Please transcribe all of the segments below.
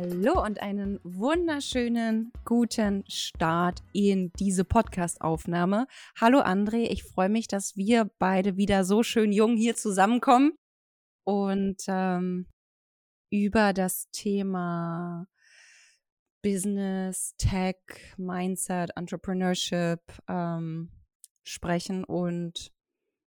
Hallo und einen wunderschönen guten Start in diese Podcast-Aufnahme. Hallo André, ich freue mich, dass wir beide wieder so schön jung hier zusammenkommen und ähm, über das Thema Business, Tech, Mindset, Entrepreneurship ähm, sprechen und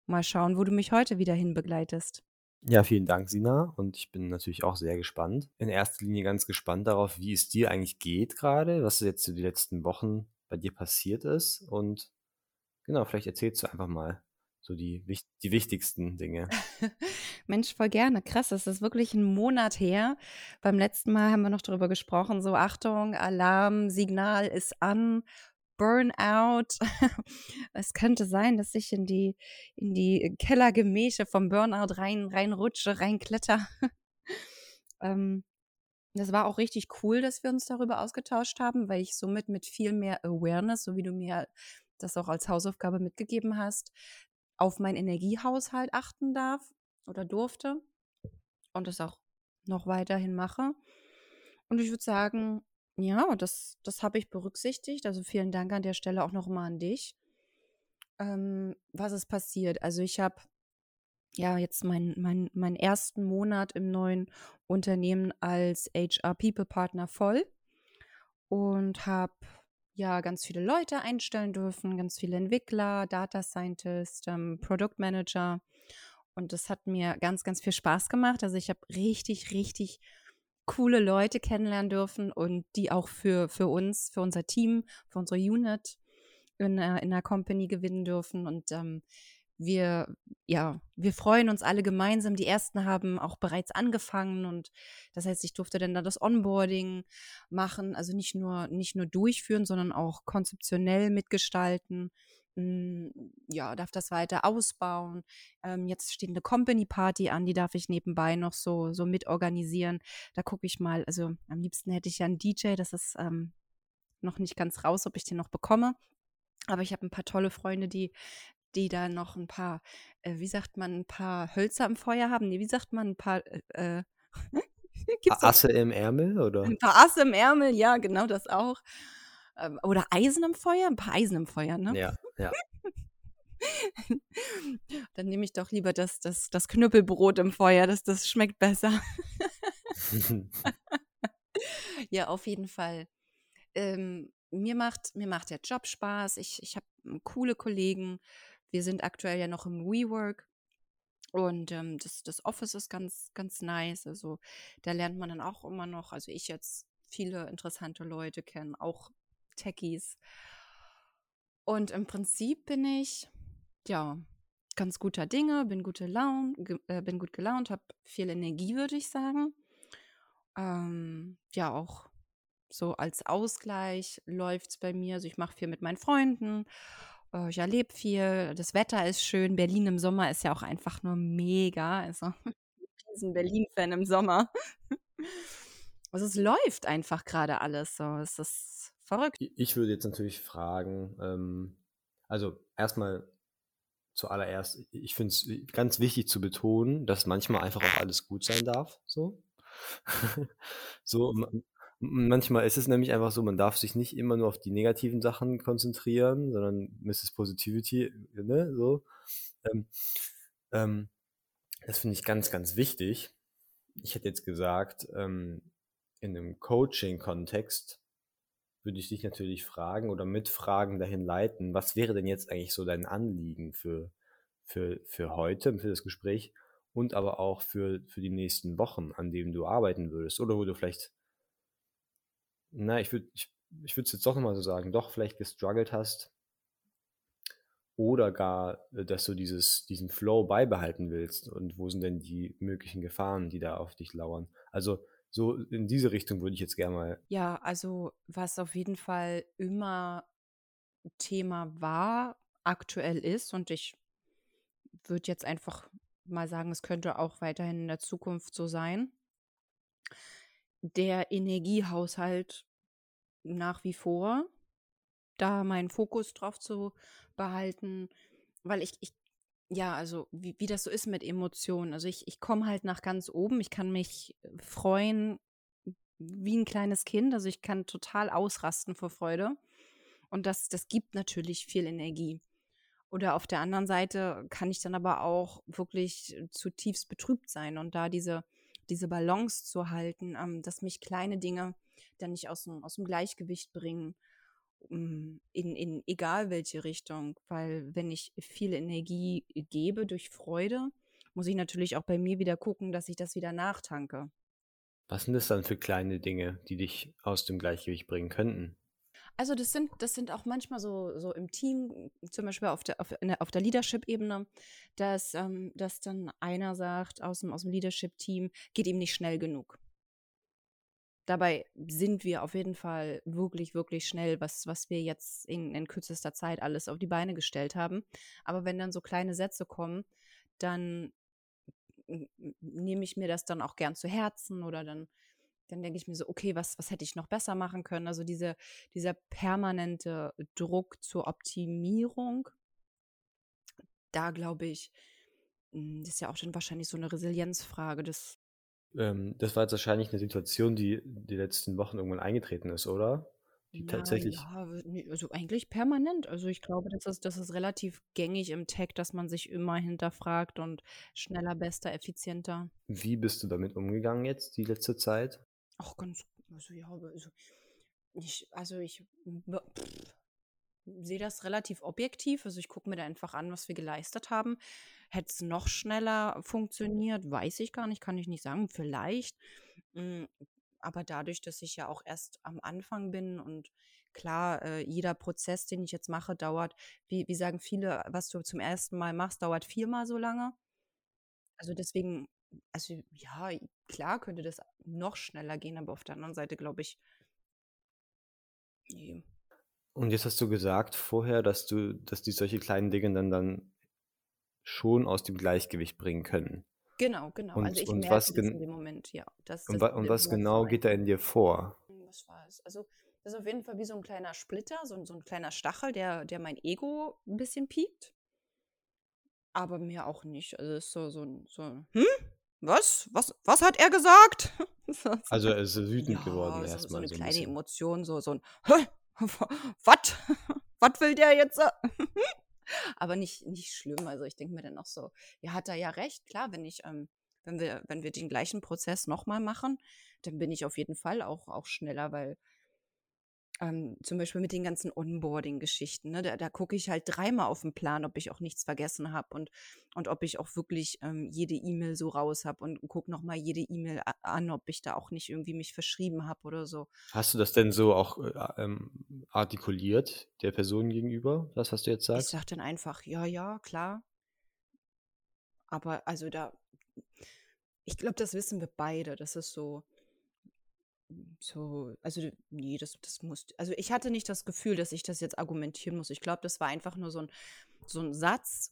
mal schauen, wo du mich heute wieder hinbegleitest. Ja, vielen Dank, Sina. Und ich bin natürlich auch sehr gespannt. In erster Linie ganz gespannt darauf, wie es dir eigentlich geht gerade, was jetzt die letzten Wochen bei dir passiert ist. Und genau, vielleicht erzählst du einfach mal so die, die wichtigsten Dinge. Mensch, voll gerne. Krass, das ist wirklich ein Monat her. Beim letzten Mal haben wir noch darüber gesprochen, so Achtung, Alarm, Signal ist an, Burnout. es könnte sein, dass ich in die, in die Kellergemächer vom Burnout rein, reinrutsche, reinkletter. ähm, das war auch richtig cool, dass wir uns darüber ausgetauscht haben, weil ich somit mit viel mehr Awareness, so wie du mir das auch als Hausaufgabe mitgegeben hast, auf meinen Energiehaushalt achten darf oder durfte und das auch noch weiterhin mache. Und ich würde sagen, ja, das, das habe ich berücksichtigt. Also vielen Dank an der Stelle auch nochmal an dich. Ähm, was ist passiert? Also ich habe ja jetzt meinen mein, mein ersten Monat im neuen Unternehmen als HR People Partner voll und habe ja ganz viele Leute einstellen dürfen, ganz viele Entwickler, Data Scientist, ähm, Product Manager. Und das hat mir ganz, ganz viel Spaß gemacht. Also ich habe richtig, richtig coole Leute kennenlernen dürfen und die auch für, für uns, für unser Team, für unsere Unit in, äh, in der Company gewinnen dürfen. Und ähm, wir, ja, wir freuen uns alle gemeinsam. Die ersten haben auch bereits angefangen und das heißt, ich durfte dann da das Onboarding machen, also nicht nur, nicht nur durchführen, sondern auch konzeptionell mitgestalten. Hm, ja, darf das weiter ausbauen. Ähm, jetzt steht eine Company Party an, die darf ich nebenbei noch so, so mitorganisieren. Da gucke ich mal, also am liebsten hätte ich ja einen DJ, das ist ähm, noch nicht ganz raus, ob ich den noch bekomme. Aber ich habe ein paar tolle Freunde, die, die da noch ein paar, äh, wie sagt man, ein paar Hölzer im Feuer haben. Nee, wie sagt man, ein paar äh, äh Asse im Ärmel, oder? Ein paar Asse im Ärmel, ja, genau das auch. Ähm, oder Eisen im Feuer? Ein paar Eisen im Feuer, ne? Ja, ja. Dann nehme ich doch lieber das, das, das Knüppelbrot im Feuer, das, das schmeckt besser. ja, auf jeden Fall. Ähm, mir, macht, mir macht der Job Spaß. Ich, ich habe coole Kollegen. Wir sind aktuell ja noch im WeWork. Und ähm, das, das Office ist ganz, ganz nice. Also da lernt man dann auch immer noch, also ich jetzt viele interessante Leute kennen, auch Techies. Und im Prinzip bin ich, ja, ganz guter Dinge, bin gute Laune, äh, bin gut gelaunt, habe viel Energie, würde ich sagen. Ähm, ja, auch so als Ausgleich läuft es bei mir. Also ich mache viel mit meinen Freunden, ich erlebe viel, das Wetter ist schön. Berlin im Sommer ist ja auch einfach nur mega. Also ich bin ein Berlin-Fan im Sommer. Also es läuft einfach gerade alles so. Es ist Verrückt. Ich würde jetzt natürlich fragen, ähm, also erstmal zuallererst, ich finde es ganz wichtig zu betonen, dass manchmal einfach auch alles gut sein darf. So. so manchmal ist es nämlich einfach so, man darf sich nicht immer nur auf die negativen Sachen konzentrieren, sondern Mrs. Positivity, ne, so. Ähm, ähm, das finde ich ganz, ganz wichtig. Ich hätte jetzt gesagt, ähm, in einem Coaching-Kontext würde ich dich natürlich fragen oder mit Fragen dahin leiten, was wäre denn jetzt eigentlich so dein Anliegen für, für, für heute, für das Gespräch und aber auch für, für die nächsten Wochen, an denen du arbeiten würdest oder wo du vielleicht, na, ich würde ich, ich es jetzt doch nochmal so sagen, doch vielleicht gestruggelt hast oder gar, äh, dass du dieses, diesen Flow beibehalten willst und wo sind denn die möglichen Gefahren, die da auf dich lauern. Also So in diese Richtung würde ich jetzt gerne mal. Ja, also was auf jeden Fall immer Thema war, aktuell ist und ich würde jetzt einfach mal sagen, es könnte auch weiterhin in der Zukunft so sein. Der Energiehaushalt nach wie vor, da meinen Fokus drauf zu behalten, weil ich, ich ja, also wie, wie das so ist mit Emotionen. Also ich, ich komme halt nach ganz oben, ich kann mich freuen wie ein kleines Kind, also ich kann total ausrasten vor Freude. Und das, das gibt natürlich viel Energie. Oder auf der anderen Seite kann ich dann aber auch wirklich zutiefst betrübt sein und da diese, diese Balance zu halten, ähm, dass mich kleine Dinge dann nicht aus dem, aus dem Gleichgewicht bringen, um, in, in egal welche Richtung. Weil wenn ich viel Energie gebe durch Freude, muss ich natürlich auch bei mir wieder gucken, dass ich das wieder nachtanke. Was sind das dann für kleine Dinge, die dich aus dem Gleichgewicht bringen könnten? Also das sind, das sind auch manchmal so, so im Team, zum Beispiel auf der, auf, der, auf der Leadership-Ebene, dass, ähm, dass dann einer sagt aus dem, aus dem Leadership-Team, geht ihm nicht schnell genug. Dabei sind wir auf jeden Fall wirklich, wirklich schnell, was, was wir jetzt in, in kürzester Zeit alles auf die Beine gestellt haben. Aber wenn dann so kleine Sätze kommen, dann nehme ich mir das dann auch gern zu Herzen oder dann dann denke ich mir so, okay, was, was hätte ich noch besser machen können? Also diese, dieser permanente Druck zur Optimierung, da glaube ich, hm, das ist ja auch schon wahrscheinlich so eine Resilienzfrage. Das, ähm, das war jetzt wahrscheinlich eine Situation, die die letzten Wochen irgendwann eingetreten ist, oder? Die tatsächlich. Ja, also eigentlich permanent. Also ich glaube, das ist, das ist relativ gängig im Tech, dass man sich immer hinterfragt und schneller, bester, effizienter. Wie bist du damit umgegangen jetzt die letzte Zeit? Auch ganz, also ja, also ich, also ich sehe das relativ objektiv. Also ich gucke mir da einfach an, was wir geleistet haben. Hätte es noch schneller funktioniert, weiß ich gar nicht, kann ich nicht sagen. Vielleicht. Hm, aber dadurch, dass ich ja auch erst am Anfang bin und klar, äh, jeder Prozess, den ich jetzt mache, dauert, wie, wie sagen viele, was du zum ersten Mal machst, dauert viermal so lange. Also deswegen also ja, klar könnte das noch schneller gehen, aber auf der anderen Seite glaube ich, nee. Und jetzt hast du gesagt vorher, dass du, dass die solche kleinen Dinge dann dann schon aus dem Gleichgewicht bringen können. Genau, genau. Und, also ich und merke was das in dem Moment, ja. Das, und, das und was genau geht da in dir vor? Hm, was war es? Also das ist auf jeden Fall wie so ein kleiner Splitter, so, so ein kleiner Stachel, der, der mein Ego ein bisschen piekt. Aber mir auch nicht. Also es ist so, so, so, hm? Was? Was, was hat er gesagt? Also er ist wütend ja, geworden so, erstmal. so eine so kleine bisschen. Emotion, so, so ein was? Was will der jetzt? Aber nicht, nicht schlimm. Also ich denke mir dann auch so, ja, hat er ja recht, klar, wenn ich, ähm, wenn wir, wenn wir den gleichen Prozess nochmal machen, dann bin ich auf jeden Fall auch, auch schneller, weil ähm, zum Beispiel mit den ganzen Onboarding-Geschichten. Ne? Da, da gucke ich halt dreimal auf den Plan, ob ich auch nichts vergessen habe und, und ob ich auch wirklich ähm, jede E-Mail so raus habe und gucke nochmal jede E-Mail an, ob ich da auch nicht irgendwie mich verschrieben habe oder so. Hast du das denn so auch äh, ähm, artikuliert der Person gegenüber, das, was du jetzt sagst? Ich sage dann einfach, ja, ja, klar. Aber also da, ich glaube, das wissen wir beide. Das ist so, so, also nee, das, das muss, also ich hatte nicht das Gefühl, dass ich das jetzt argumentieren muss. Ich glaube, das war einfach nur so ein, so ein Satz,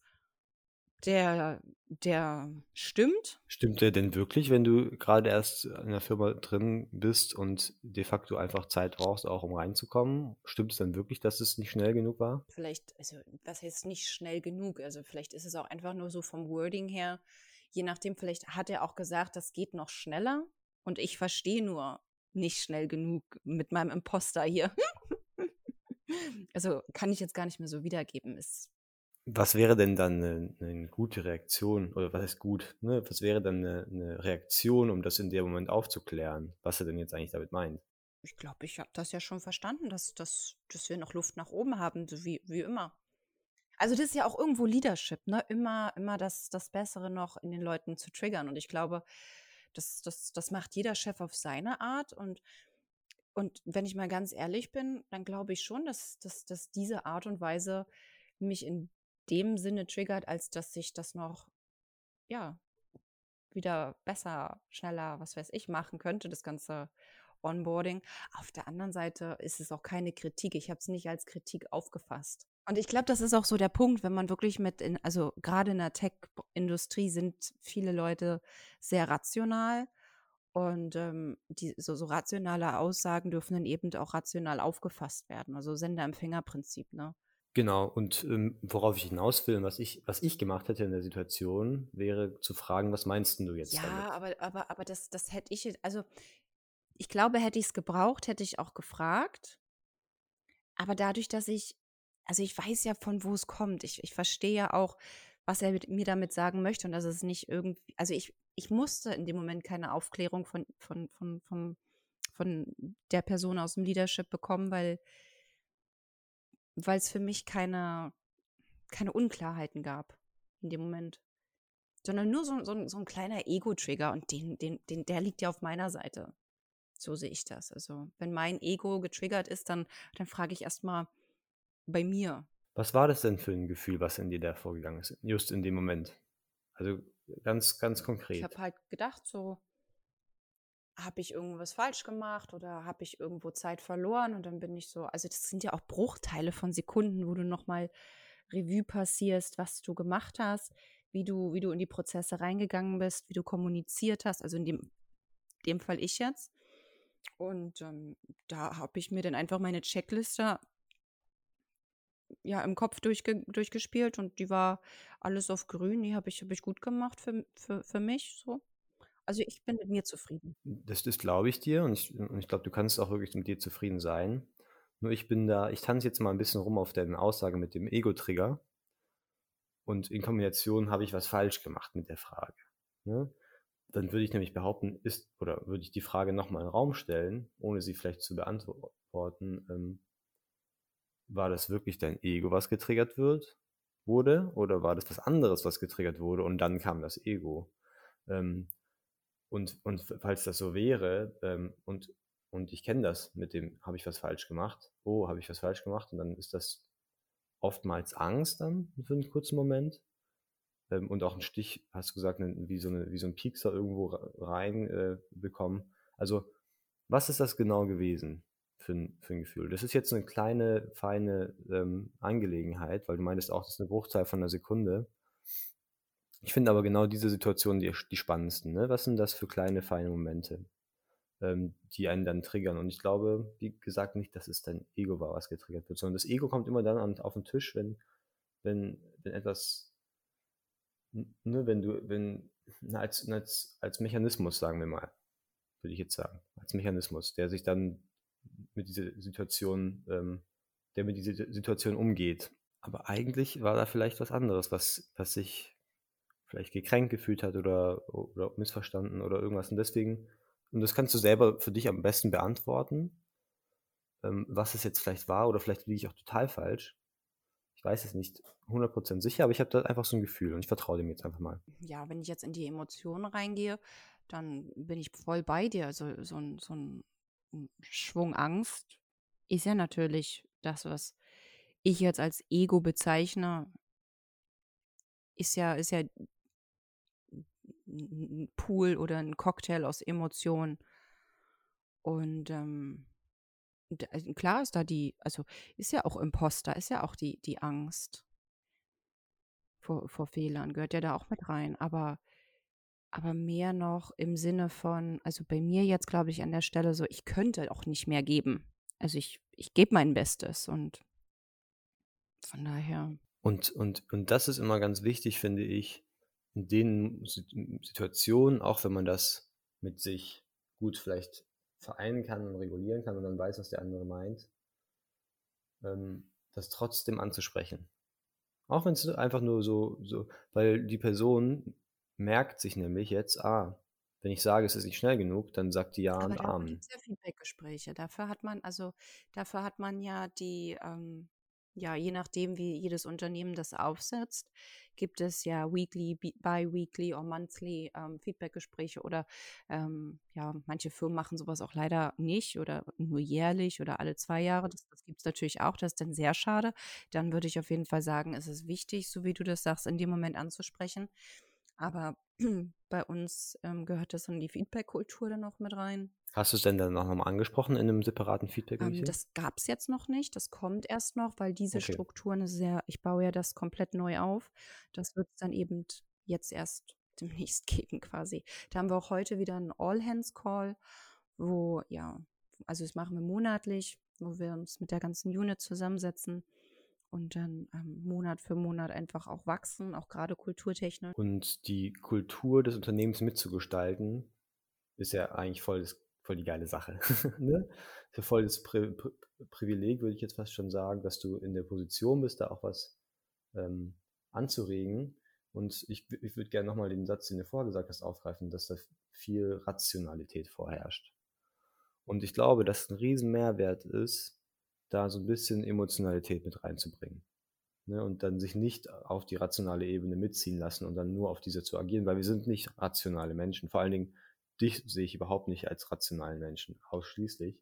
der, der stimmt. Stimmt der denn wirklich, wenn du gerade erst in der Firma drin bist und de facto einfach Zeit brauchst, auch um reinzukommen? Stimmt es dann wirklich, dass es nicht schnell genug war? Vielleicht, also was heißt nicht schnell genug? Also vielleicht ist es auch einfach nur so vom Wording her, je nachdem, vielleicht hat er auch gesagt, das geht noch schneller. Und ich verstehe nur, nicht schnell genug mit meinem Imposter hier. also kann ich jetzt gar nicht mehr so wiedergeben. Ist was wäre denn dann eine, eine, gute Reaktion? Oder was heißt gut? Ne? Was wäre dann eine, eine, Reaktion, um das in dem Moment aufzuklären, was er denn jetzt eigentlich damit meint? Ich glaube, ich habe das ja schon verstanden, dass, dass, dass wir noch Luft nach oben haben, so wie, wie immer. Also das ist ja auch irgendwo Leadership, ne? Immer, immer das, das Bessere noch in den Leuten zu triggern. Und ich glaube, das, das, das macht jeder Chef auf seine Art. Und, und wenn ich mal ganz ehrlich bin, dann glaube ich schon, dass, dass, dass diese Art und Weise mich in dem Sinne triggert, als dass sich das noch, ja, wieder besser, schneller, was weiß ich, machen könnte, das ganze Onboarding. Auf der anderen Seite ist es auch keine Kritik. Ich habe es nicht als Kritik aufgefasst. Und ich glaube, das ist auch so der Punkt, wenn man wirklich mit, in, also gerade in der Tech-Industrie sind viele Leute sehr rational und ähm, die, so, so rationale Aussagen dürfen dann eben auch rational aufgefasst werden. Also Sender-Empfänger-Prinzip, ne? Genau, und ähm, worauf ich hinaus will, was ich, was ich gemacht hätte in der Situation, wäre zu fragen, was meinst du jetzt Ja, damit? aber, aber, aber das, das hätte ich, also ich glaube, hätte ich es gebraucht, hätte ich auch gefragt. Aber dadurch, dass ich, also ich weiß ja, von wo es kommt. Ich, ich verstehe ja auch, was er mit, mir damit sagen möchte und dass es nicht irgendwie, also ich, ich musste in dem Moment keine Aufklärung von, von, von, von, von der Person aus dem Leadership bekommen, weil es für mich keine, keine Unklarheiten gab in dem Moment. Sondern nur so, so, so ein kleiner Ego-Trigger und den, den, den, der liegt ja auf meiner Seite. So sehe ich das. Also, wenn mein Ego getriggert ist, dann, dann frage ich erstmal bei mir. Was war das denn für ein Gefühl, was in dir da vorgegangen ist, just in dem Moment? Also ganz, ganz konkret. Ich habe halt gedacht, so, habe ich irgendwas falsch gemacht oder habe ich irgendwo Zeit verloren und dann bin ich so, also das sind ja auch Bruchteile von Sekunden, wo du nochmal Revue passierst, was du gemacht hast, wie du, wie du in die Prozesse reingegangen bist, wie du kommuniziert hast, also in dem, dem Fall ich jetzt. Und ähm, da habe ich mir dann einfach meine Checkliste ja im Kopf durchge durchgespielt und die war alles auf grün, die habe ich, hab ich gut gemacht für, für, für mich so. Also ich bin mit mir zufrieden. Das, das glaube ich dir und ich, und ich glaube, du kannst auch wirklich mit dir zufrieden sein. Nur ich bin da, ich tanze jetzt mal ein bisschen rum auf deine Aussage mit dem Ego-Trigger. Und in Kombination habe ich was falsch gemacht mit der Frage. Ne? Dann würde ich nämlich behaupten, ist, oder würde ich die Frage nochmal in den Raum stellen, ohne sie vielleicht zu beantworten, ähm, war das wirklich dein Ego, was getriggert wird, wurde, oder war das was anderes, was getriggert wurde und dann kam das Ego? Ähm, und, und falls das so wäre, ähm, und, und ich kenne das mit dem, habe ich was falsch gemacht? Oh, habe ich was falsch gemacht? Und dann ist das oftmals Angst dann für einen kurzen Moment. Ähm, und auch ein Stich, hast du gesagt, wie so, eine, wie so ein Piekser irgendwo rein äh. Also, was ist das genau gewesen für für ein Gefühl? Das ist jetzt eine kleine, feine ähm, Angelegenheit, weil du meintest auch, das ist eine Bruchteil von einer Sekunde. Ich finde aber genau diese Situationen die, die spannendsten. Ne? Was sind das für kleine, feine Momente, ähm, die einen dann triggern? Und ich glaube, wie gesagt, nicht, dass es dein Ego war, was getriggert wird, sondern das Ego kommt immer dann an, auf den Tisch, wenn, wenn, wenn etwas, ne, wenn du, wenn, als, als, als Mechanismus, sagen wir mal, würde ich jetzt sagen, als Mechanismus, der sich dann mit dieser Situation, ähm, der mit dieser Situation umgeht. Aber eigentlich war da vielleicht was anderes, was, was sich vielleicht gekränkt gefühlt hat oder, oder missverstanden oder irgendwas. Und deswegen, und das kannst du selber für dich am besten beantworten, ähm, was es jetzt vielleicht war oder vielleicht liege ich auch total falsch. Ich weiß es nicht 100% sicher, aber ich habe da einfach so ein Gefühl und ich vertraue dem jetzt einfach mal. Ja, wenn ich jetzt in die Emotionen reingehe, dann bin ich voll bei dir. Also so ein, so ein Schwung Angst ist ja natürlich das, was ich jetzt als Ego bezeichne, ist ja, ist ja ein Pool oder ein Cocktail aus Emotionen. Und ähm, also klar ist da die, also ist ja auch Imposter, ist ja auch die, die Angst vor, vor Fehlern, gehört ja da auch mit rein. Aber, aber mehr noch im Sinne von, also bei mir jetzt glaube ich an der Stelle so, ich könnte auch nicht mehr geben. Also ich, ich gebe mein Bestes und von daher. Und, und, und das ist immer ganz wichtig, finde ich, in den Situationen, auch wenn man das mit sich gut vielleicht vereinen kann und regulieren kann und dann weiß, was der andere meint, ähm, das trotzdem anzusprechen. Auch wenn es einfach nur so, so, weil die Person merkt sich nämlich jetzt, ah, wenn ich sage, es ist nicht schnell genug, dann sagt die ja Aber und dafür Amen. gibt es ja Feedbackgespräche. Dafür hat man, also dafür hat man ja die, ähm, ja, je nachdem, wie jedes Unternehmen das aufsetzt, gibt es ja weekly, bi-weekly oder monthly ähm, Feedbackgespräche oder ähm, ja, manche Firmen machen sowas auch leider nicht oder nur jährlich oder alle zwei Jahre. Das, das gibt es natürlich auch. Das ist dann sehr schade. Dann würde ich auf jeden Fall sagen, es ist wichtig, so wie du das sagst, in dem Moment anzusprechen. Aber bei uns ähm, gehört das in die Feedback-Kultur dann auch mit rein. Hast du es denn dann auch nochmal angesprochen in einem separaten feedback ähm, Das gab es jetzt noch nicht. Das kommt erst noch, weil diese okay. Strukturen sehr, ich baue ja das komplett neu auf. Das wird es dann eben jetzt erst demnächst geben quasi. Da haben wir auch heute wieder einen All-Hands-Call, wo, ja, also das machen wir monatlich, wo wir uns mit der ganzen Unit zusammensetzen und dann ähm, Monat für Monat einfach auch wachsen, auch gerade kulturtechnisch. Und die Kultur des Unternehmens mitzugestalten, ist ja eigentlich voll, das, voll die geile Sache. ne? Ist ja voll das Pri Pri Privileg, würde ich jetzt fast schon sagen, dass du in der Position bist, da auch was ähm, anzuregen. Und ich, ich würde gerne nochmal den Satz, den du vorher gesagt hast, aufgreifen, dass da viel Rationalität vorherrscht. Und ich glaube, dass ein riesen Mehrwert ist, da so ein bisschen Emotionalität mit reinzubringen. Ne? Und dann sich nicht auf die rationale Ebene mitziehen lassen und dann nur auf diese zu agieren, weil wir sind nicht rationale Menschen. Vor allen Dingen, dich sehe ich überhaupt nicht als rationalen Menschen, ausschließlich.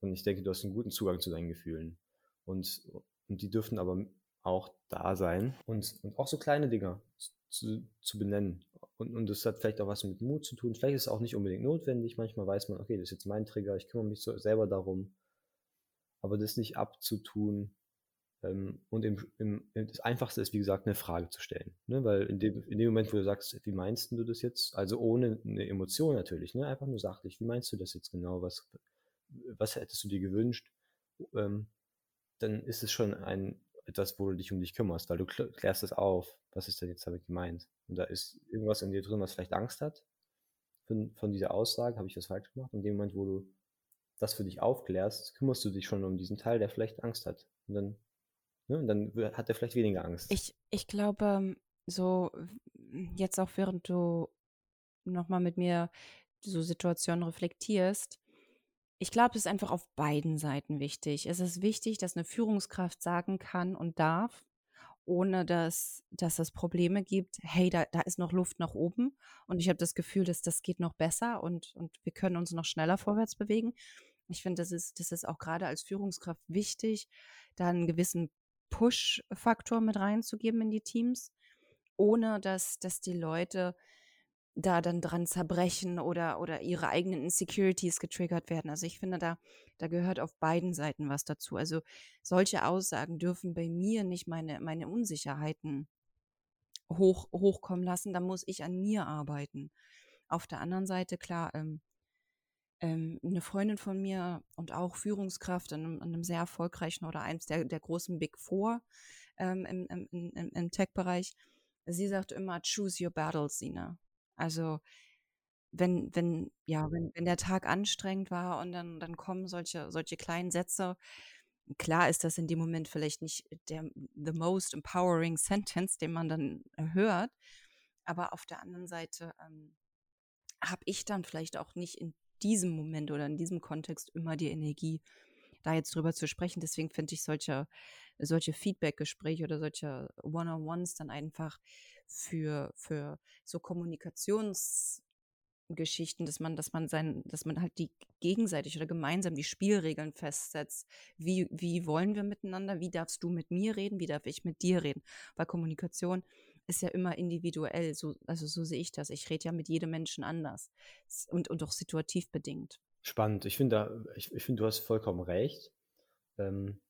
Und ich denke, du hast einen guten Zugang zu deinen Gefühlen. Und, und die dürfen aber auch da sein und, und auch so kleine Dinge zu, zu benennen. Und, und das hat vielleicht auch was mit Mut zu tun. Vielleicht ist es auch nicht unbedingt notwendig. Manchmal weiß man, okay, das ist jetzt mein Trigger, ich kümmere mich so selber darum. Aber das nicht abzutun. Ähm, und im, im, das Einfachste ist, wie gesagt, eine Frage zu stellen. Ne? Weil in dem, in dem Moment, wo du sagst, wie meinst du das jetzt? Also ohne eine Emotion natürlich, ne? einfach nur sachlich. Wie meinst du das jetzt genau? Was, was hättest du dir gewünscht? Ähm, dann ist es schon ein etwas, wo du dich um dich kümmerst, weil du klärst es auf, was ist denn jetzt damit gemeint? Und da ist irgendwas in dir drin, was vielleicht Angst hat von, von dieser Aussage, habe ich was falsch gemacht? Und in dem Moment, wo du das für dich aufklärst, kümmerst du dich schon um diesen Teil, der vielleicht Angst hat. Und dann, ne, und dann hat er vielleicht weniger Angst. Ich, ich glaube, so jetzt auch während du nochmal mit mir so Situationen reflektierst, ich glaube, es ist einfach auf beiden Seiten wichtig. Es ist wichtig, dass eine Führungskraft sagen kann und darf, ohne dass, dass es Probleme gibt, hey, da, da ist noch Luft nach oben und ich habe das Gefühl, dass das geht noch besser und, und wir können uns noch schneller vorwärts bewegen. Ich finde, das ist, das ist auch gerade als Führungskraft wichtig, da einen gewissen Push-Faktor mit reinzugeben in die Teams, ohne dass, dass die Leute da dann dran zerbrechen oder, oder ihre eigenen Insecurities getriggert werden. Also ich finde, da, da gehört auf beiden Seiten was dazu. Also solche Aussagen dürfen bei mir nicht meine, meine Unsicherheiten hoch, hochkommen lassen. Da muss ich an mir arbeiten. Auf der anderen Seite, klar, ähm, ähm, eine Freundin von mir und auch Führungskraft in einem, in einem sehr erfolgreichen oder eins der, der großen Big Four ähm, im, im, im, im Tech-Bereich, sie sagt immer, choose your battles, Sina. Also wenn, wenn, ja, wenn, wenn der Tag anstrengend war und dann, dann kommen solche, solche kleinen Sätze, klar ist das in dem Moment vielleicht nicht der the most empowering sentence, den man dann hört, aber auf der anderen Seite ähm, habe ich dann vielleicht auch nicht in diesem Moment oder in diesem Kontext immer die Energie, da jetzt drüber zu sprechen. Deswegen finde ich solche, solche Feedback-Gespräche oder solche One-on-Ones dann einfach für, für so Kommunikationsgeschichten, dass man, dass man sein, dass man halt die gegenseitig oder gemeinsam die Spielregeln festsetzt. Wie, wie wollen wir miteinander? Wie darfst du mit mir reden? Wie darf ich mit dir reden? Weil Kommunikation ist ja immer individuell. So, also so sehe ich das. Ich rede ja mit jedem Menschen anders und, und auch situativ bedingt. Spannend. Ich finde, ich, ich finde, du hast vollkommen recht. Ähm,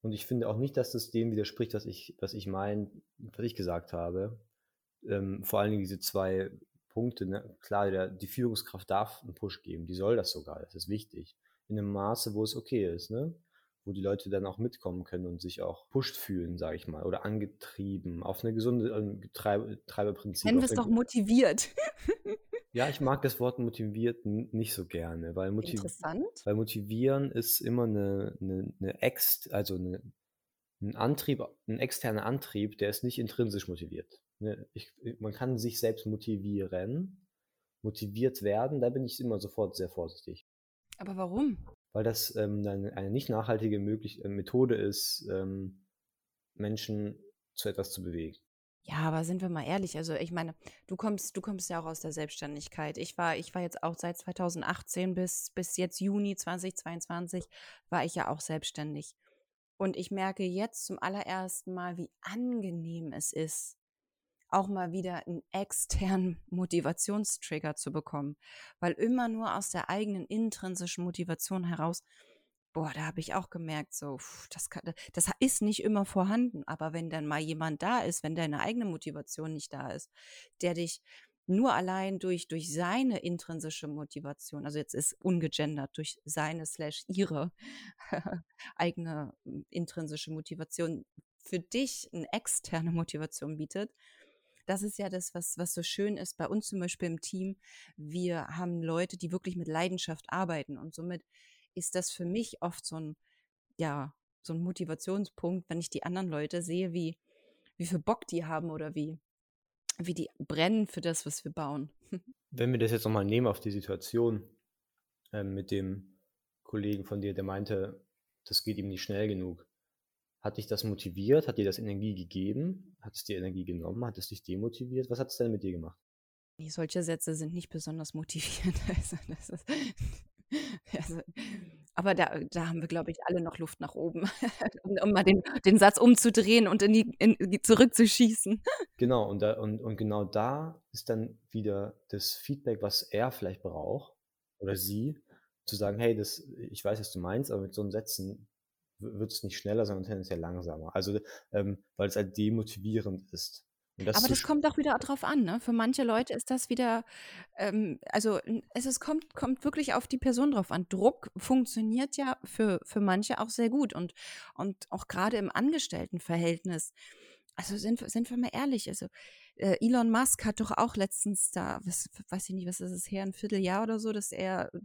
und ich finde auch nicht, dass das dem widerspricht, was ich, was ich meine, was ich gesagt habe ähm, vor allen Dingen diese zwei Punkte, ne? klar, der, die Führungskraft darf einen Push geben, die soll das sogar, das ist wichtig. In einem Maße, wo es okay ist, ne? Wo die Leute dann auch mitkommen können und sich auch pusht fühlen, sage ich mal, oder angetrieben, auf eine gesunde äh, Treib Treiberprinzip. Nennen wir es doch motiviert. ja, ich mag das Wort motiviert nicht so gerne, weil, motiv Interessant. weil motivieren ist immer eine, eine, eine Ex, also eine, ein Antrieb, ein externer Antrieb, der ist nicht intrinsisch motiviert. Ne, ich, man kann sich selbst motivieren, motiviert werden, da bin ich immer sofort sehr vorsichtig. Aber warum? Weil das ähm, eine, nicht nachhaltige möglich äh, Methode ist, ähm, Menschen zu etwas zu bewegen. Ja, aber sind wir mal ehrlich, also ich meine, du kommst, du kommst ja auch aus der Selbstständigkeit. Ich war, ich war jetzt auch seit 2018 bis, bis jetzt Juni 2022 war ich ja auch selbstständig. Und ich merke jetzt zum allerersten Mal, wie angenehm es ist, auch mal wieder einen externen Motivationstrigger zu bekommen. Weil immer nur aus der eigenen intrinsischen Motivation heraus, boah, da habe ich auch gemerkt, so, das, kann, das ist nicht immer vorhanden. Aber wenn dann mal jemand da ist, wenn deine eigene Motivation nicht da ist, der dich nur allein durch, durch seine intrinsische Motivation, also jetzt ist ungegendert, durch seine slash ihre eigene hm, intrinsische Motivation für dich eine externe Motivation bietet, das ist ja das, was, was so schön ist bei uns zum Beispiel im Team. Wir haben Leute, die wirklich mit Leidenschaft arbeiten und somit ist das für mich oft so ein, ja, so ein Motivationspunkt, wenn ich die anderen Leute sehe, wie, wie viel Bock die haben oder wie, wie die brennen für das, was wir bauen. Wenn wir das jetzt nochmal nehmen auf die Situation äh, mit dem Kollegen von dir, der meinte, das geht ihm nicht schnell genug. Hat dich das motiviert? Hat dir das Energie gegeben? Hat es dir Energie genommen? Hat es dich demotiviert? Was hat es denn mit dir gemacht? Solche Sätze sind nicht besonders motivierend. Also, ist, also, aber da, da haben wir, glaube ich, alle noch Luft nach oben, um, um, mal den, den Satz umzudrehen und in die, in, zurückzuschießen. Genau, und, da, und, und genau da ist dann wieder das Feedback, was er vielleicht braucht oder sie, zu sagen, hey, das, ich weiß, was du meinst, aber mit so einem Sätzen wird es nicht schneller, sondern tendenziell langsamer. Also, ähm, weil es halt demotivierend ist. Das Aber das kommt auch wieder drauf an, ne? Für manche Leute ist das wieder, ähm, also es ist, kommt, kommt wirklich auf die Person drauf an. Druck funktioniert ja für, für manche auch sehr gut und, und auch gerade im Angestelltenverhältnis. Also sind, sind wir mal ehrlich, also äh, Elon Musk hat doch auch letztens da, was, weiß ich nicht, was ist es her, ein Vierteljahr oder so, dass er äh,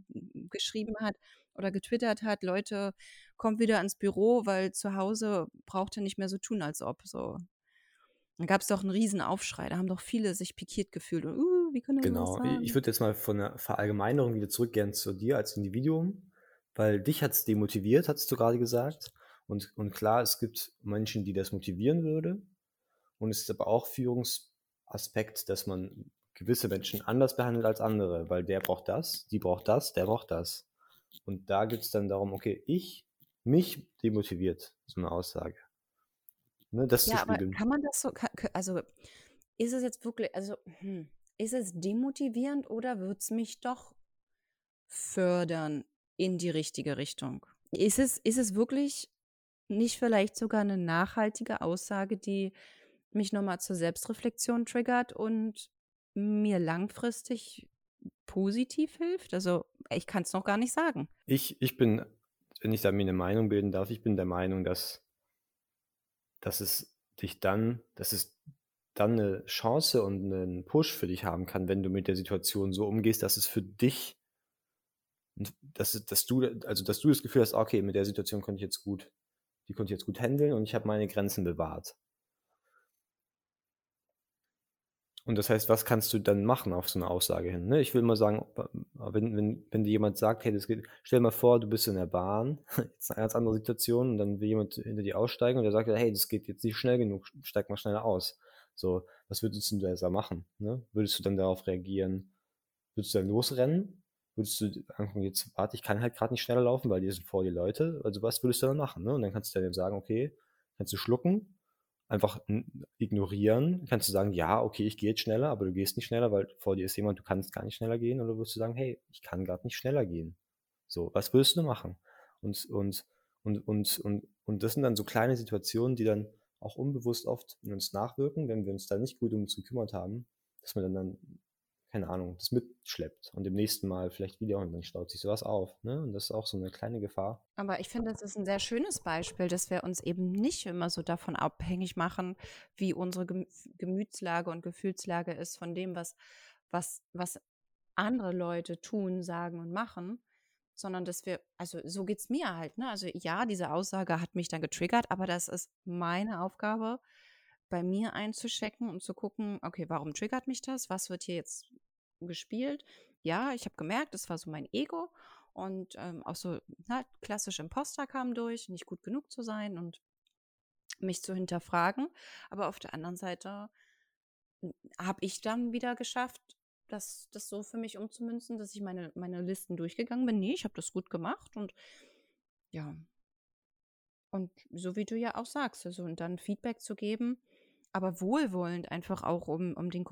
geschrieben hat oder getwittert hat, Leute, kommt wieder ans Büro, weil zu Hause braucht er nicht mehr so tun, als ob so. Da gab es doch einen riesen Aufschrei, da haben doch viele sich pikiert gefühlt und, uh, wie können Genau, ich würde jetzt mal von der Verallgemeinerung wieder zurückgehen zu dir als Individuum, weil dich hat es demotiviert, hast du gerade gesagt. Und, und klar, es gibt Menschen, die das motivieren würde. Und es ist aber auch Führungsaspekt, dass man gewisse Menschen anders behandelt als andere, weil der braucht das, die braucht das, der braucht das. Und da geht es dann darum, okay, ich, mich demotiviert, so eine Aussage. Ne, das ja, aber kann man das so, also ist es jetzt wirklich, also hm, ist es demotivierend oder wird es mich doch fördern in die richtige Richtung? Ist es, ist es wirklich nicht vielleicht sogar eine nachhaltige Aussage, die mich nochmal zur Selbstreflexion triggert und mir langfristig positiv hilft? Also ich kann es noch gar nicht sagen. Ich, ich bin, wenn ich da mir eine Meinung bilden darf, ich bin der Meinung, dass, dass es dich dann, dass es dann eine Chance und einen Push für dich haben kann, wenn du mit der Situation so umgehst, dass es für dich, dass, dass du, also dass du das Gefühl hast, okay, mit der Situation konnte ich jetzt gut, die konnte ich jetzt gut handeln und ich habe meine Grenzen bewahrt. Und das heißt, was kannst du dann machen auf so eine Aussage hin? Ne? Ich will mal sagen, wenn, wenn, wenn dir jemand sagt, hey, das geht, stell mal vor, du bist in der Bahn, jetzt eine ganz andere Situation, und dann will jemand hinter dir aussteigen und der sagt, hey, das geht jetzt nicht schnell genug, steig mal schneller aus. So, was würdest du denn da machen? Ne? Würdest du dann darauf reagieren? Würdest du dann losrennen? Würdest du angucken, jetzt warte, ich kann halt gerade nicht schneller laufen, weil hier sind vor dir Leute. Also was würdest du dann machen? Ne? Und dann kannst du dann sagen, okay, kannst du schlucken, einfach ignorieren, kannst du sagen, ja, okay, ich gehe jetzt schneller, aber du gehst nicht schneller, weil vor dir ist jemand, du kannst gar nicht schneller gehen, oder wirst du sagen, hey, ich kann gerade nicht schneller gehen. So, was würdest du machen? Und, und, und, und, und, und das sind dann so kleine Situationen, die dann auch unbewusst oft in uns nachwirken, wenn wir uns da nicht gut um uns gekümmert haben, dass wir dann, dann keine Ahnung, das mitschleppt und im nächsten Mal vielleicht wieder und dann staut sich sowas auf. Ne? Und das ist auch so eine kleine Gefahr. Aber ich finde, das ist ein sehr schönes Beispiel, dass wir uns eben nicht immer so davon abhängig machen, wie unsere Gemütslage und Gefühlslage ist von dem, was, was, was andere Leute tun, sagen und machen, sondern dass wir, also so geht es mir halt, ne? Also ja, diese Aussage hat mich dann getriggert, aber das ist meine Aufgabe, bei mir einzuschecken und zu gucken, okay, warum triggert mich das? Was wird hier jetzt gespielt? Ja, ich habe gemerkt, das war so mein Ego und ähm, auch so na, klassische Imposter kamen durch, nicht gut genug zu sein und mich zu hinterfragen. Aber auf der anderen Seite habe ich dann wieder geschafft, das, das so für mich umzumünzen, dass ich meine, meine Listen durchgegangen bin. Nee, ich habe das gut gemacht und ja. Und so wie du ja auch sagst, also und dann Feedback zu geben, aber wohlwollend einfach auch, um, um den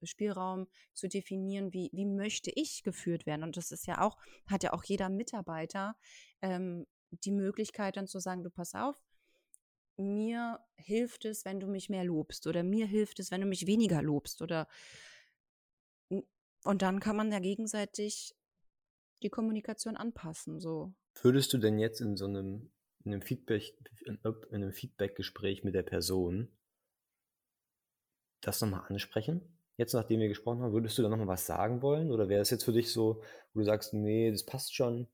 Kommunikationsspielraum zu definieren, wie, wie möchte ich geführt werden. Und das ist ja auch, hat ja auch jeder Mitarbeiter ähm, die Möglichkeit dann zu sagen, du pass auf, mir hilft es, wenn du mich mehr lobst oder mir hilft es, wenn du mich weniger lobst oder und dann kann man ja gegenseitig die Kommunikation anpassen. So. Würdest du denn jetzt in so einem, in einem Feedback, in einem Feedback-Gespräch mit der Person das nochmal ansprechen? Jetzt, nachdem wir gesprochen haben, würdest du da nochmal was sagen wollen? Oder wäre es jetzt für dich so, wo du sagst, nee, das passt schon,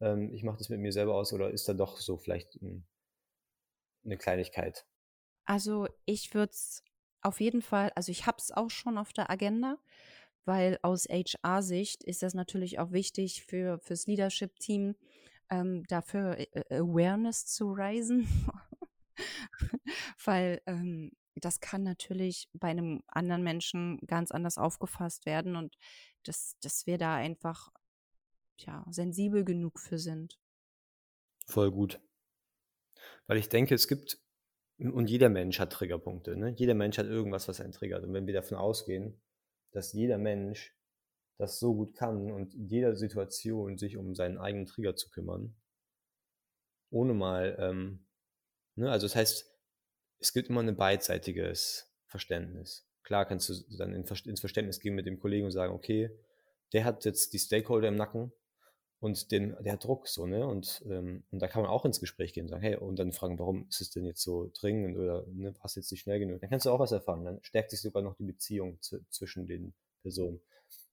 ähm, ich mache das mit mir selber aus, oder ist da doch so vielleicht ein, eine Kleinigkeit? Also ich würde es auf jeden Fall, also ich habe es auch schon auf der Agenda, weil aus HR-Sicht ist das natürlich auch wichtig für fürs Leadership-Team, ähm, dafür äh, Awareness zu raisen, weil ähm, das kann natürlich bei einem anderen Menschen ganz anders aufgefasst werden und dass, dass wir da einfach ja, sensibel genug für sind. Voll gut. Weil ich denke, es gibt, und jeder Mensch hat Triggerpunkte. Ne? Jeder Mensch hat irgendwas, was einen triggert. Und wenn wir davon ausgehen, dass jeder Mensch das so gut kann und in jeder Situation sich um seinen eigenen Trigger zu kümmern, ohne mal, ähm, ne, also das heißt, es gibt immer ein beidseitiges Verständnis. Klar kannst du dann ins Verständnis gehen mit dem Kollegen und sagen, okay, der hat jetzt die Stakeholder im Nacken und den, der hat Druck so, ne? Und, ähm, und da kann man auch ins Gespräch gehen und sagen, hey, und dann fragen, warum ist es denn jetzt so dringend oder ne, passt jetzt nicht schnell genug? Dann kannst du auch was erfahren. Dann stärkt sich sogar noch die Beziehung zu, zwischen den Personen.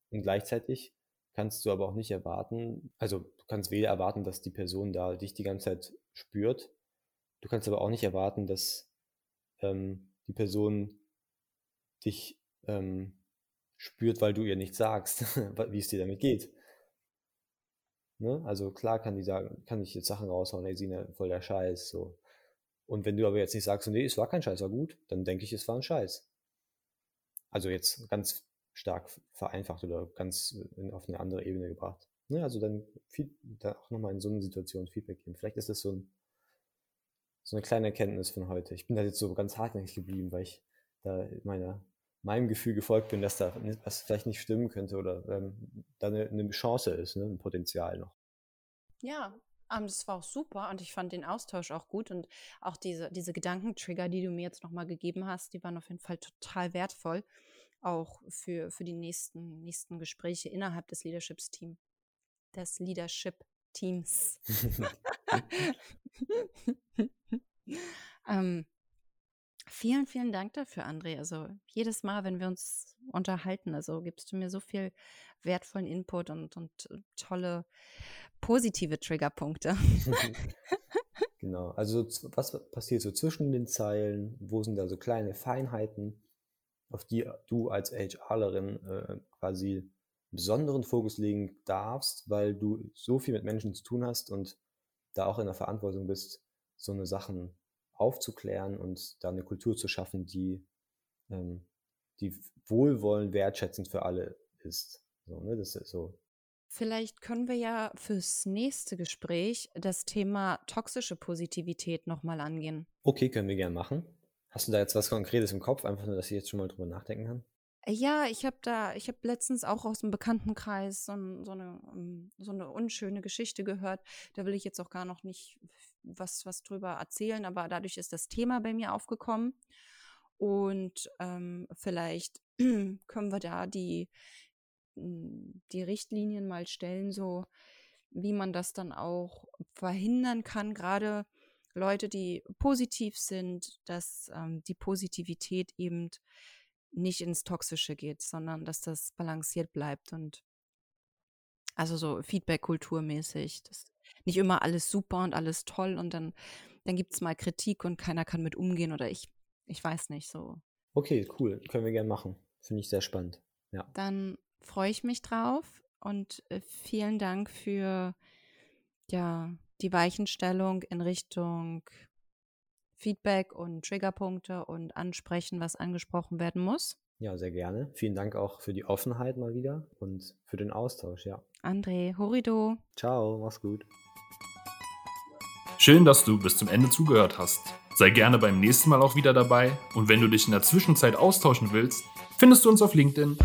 Und gleichzeitig kannst du aber auch nicht erwarten, also du kannst weder erwarten, dass die Person da dich die ganze Zeit spürt, du kannst aber auch nicht erwarten, dass ähm, die Person dich ähm, spürt, weil du ihr nicht sagst, wie es dir damit geht. Ne? Also klar kann die sagen, kann ich jetzt Sachen raushauen, hey Sina, voll der Scheiß, so. Und wenn du aber jetzt nicht sagst, nee, es war kein Scheiß, war gut, dann denke ich, es war ein Scheiß. Also jetzt ganz stark vereinfacht oder ganz in, auf eine andere Ebene gebracht. Ne? Also dann, viel, da auch nochmal in so einer Situation Feedback geben. Vielleicht ist das so, ein, so eine kleine Erkenntnis von heute. Ich bin da jetzt so ganz hartnäckig geblieben, weil ich da meiner meinem Gefühl gefolgt bin, dass da was vielleicht nicht stimmen könnte oder ähm, da eine, eine, Chance ist, ne, ein Potenzial noch. Ja, ähm, das war auch super und ich fand den Austausch auch gut und auch diese, diese Gedankentrigger, die du mir jetzt nochmal gegeben hast, die waren auf jeden Fall total wertvoll, auch für, für die nächsten, nächsten Gespräche innerhalb des Leadership-Teams. Des Leadership-Teams. ähm, Vielen, vielen Dank dafür, André. Also jedes Mal, wenn wir uns unterhalten, also gibst du mir so viel wertvollen Input und, und äh, tolle positive Triggerpunkte. genau. Also was passiert so zwischen den Zeilen? Wo sind da so kleine Feinheiten, auf die du als HRlerin äh, quasi besonderen Fokus legen darfst, weil du so viel mit Menschen zu tun hast und da auch in der Verantwortung bist, so eine Sachen aufzuklären und da eine Kultur zu schaffen, die, ähm, die wohlwollend, wertschätzend für alle ist. So, ne? Das ist so. Vielleicht können wir ja fürs nächste Gespräch das Thema toxische Positivität nochmal angehen. Okay, können wir gerne machen. Hast du da jetzt was Konkretes im Kopf, einfach nur, dass ich jetzt schon mal drüber nachdenken kann? Ja, ich habe da, ich habe letztens auch aus dem Bekanntenkreis so, so, eine, ähm, so eine unschöne Geschichte gehört. Da will ich jetzt auch gar noch nicht was, was drüber erzählen, aber dadurch ist das Thema bei mir aufgekommen. Und ähm, vielleicht können wir da die, hm, die Richtlinien mal stellen, so wie man das dann auch verhindern kann, gerade Leute, die positiv sind, dass ähm, die Positivität eben nicht ins Toxische geht, sondern dass das balanciert bleibt und also so Feedback-Kulturmäßig, nicht immer alles super und alles toll und dann, dann gibt es mal Kritik und keiner kann mit umgehen oder ich, ich weiß nicht so. Okay, cool, können wir gerne machen. Finde ich sehr spannend. Ja. Dann freue ich mich drauf und äh, vielen Dank für ja, die Weichenstellung in Richtung Feedback und Triggerpunkte und ansprechen, was angesprochen werden muss. Ja, sehr gerne. Vielen Dank auch für die Offenheit mal wieder und für den Austausch, ja. André, Horido. Ciao, mach's gut. Schön, dass du bis zum Ende zugehört hast. Sei gerne beim nächsten Mal auch wieder dabei und wenn du dich in der Zwischenzeit austauschen willst, findest du uns auf LinkedIn